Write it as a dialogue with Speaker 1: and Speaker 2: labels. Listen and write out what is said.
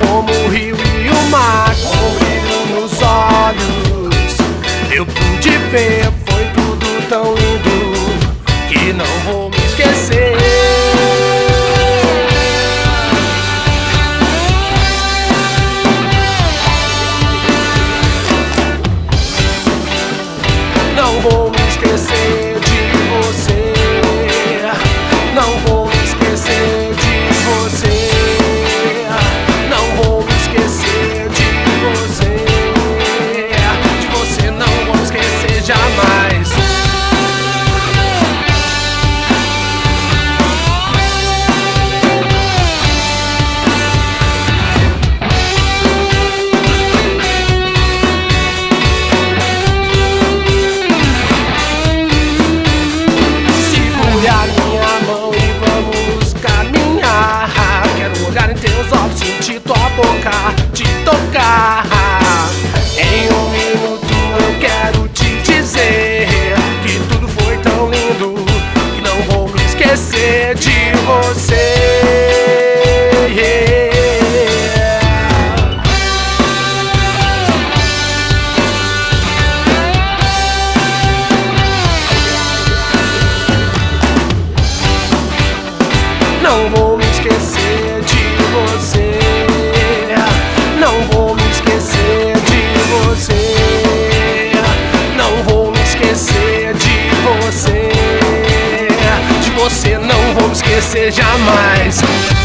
Speaker 1: como só senti tua boca te tocar. Em um minuto eu quero te dizer que tudo foi tão lindo que não vou me esquecer de você. seja mais.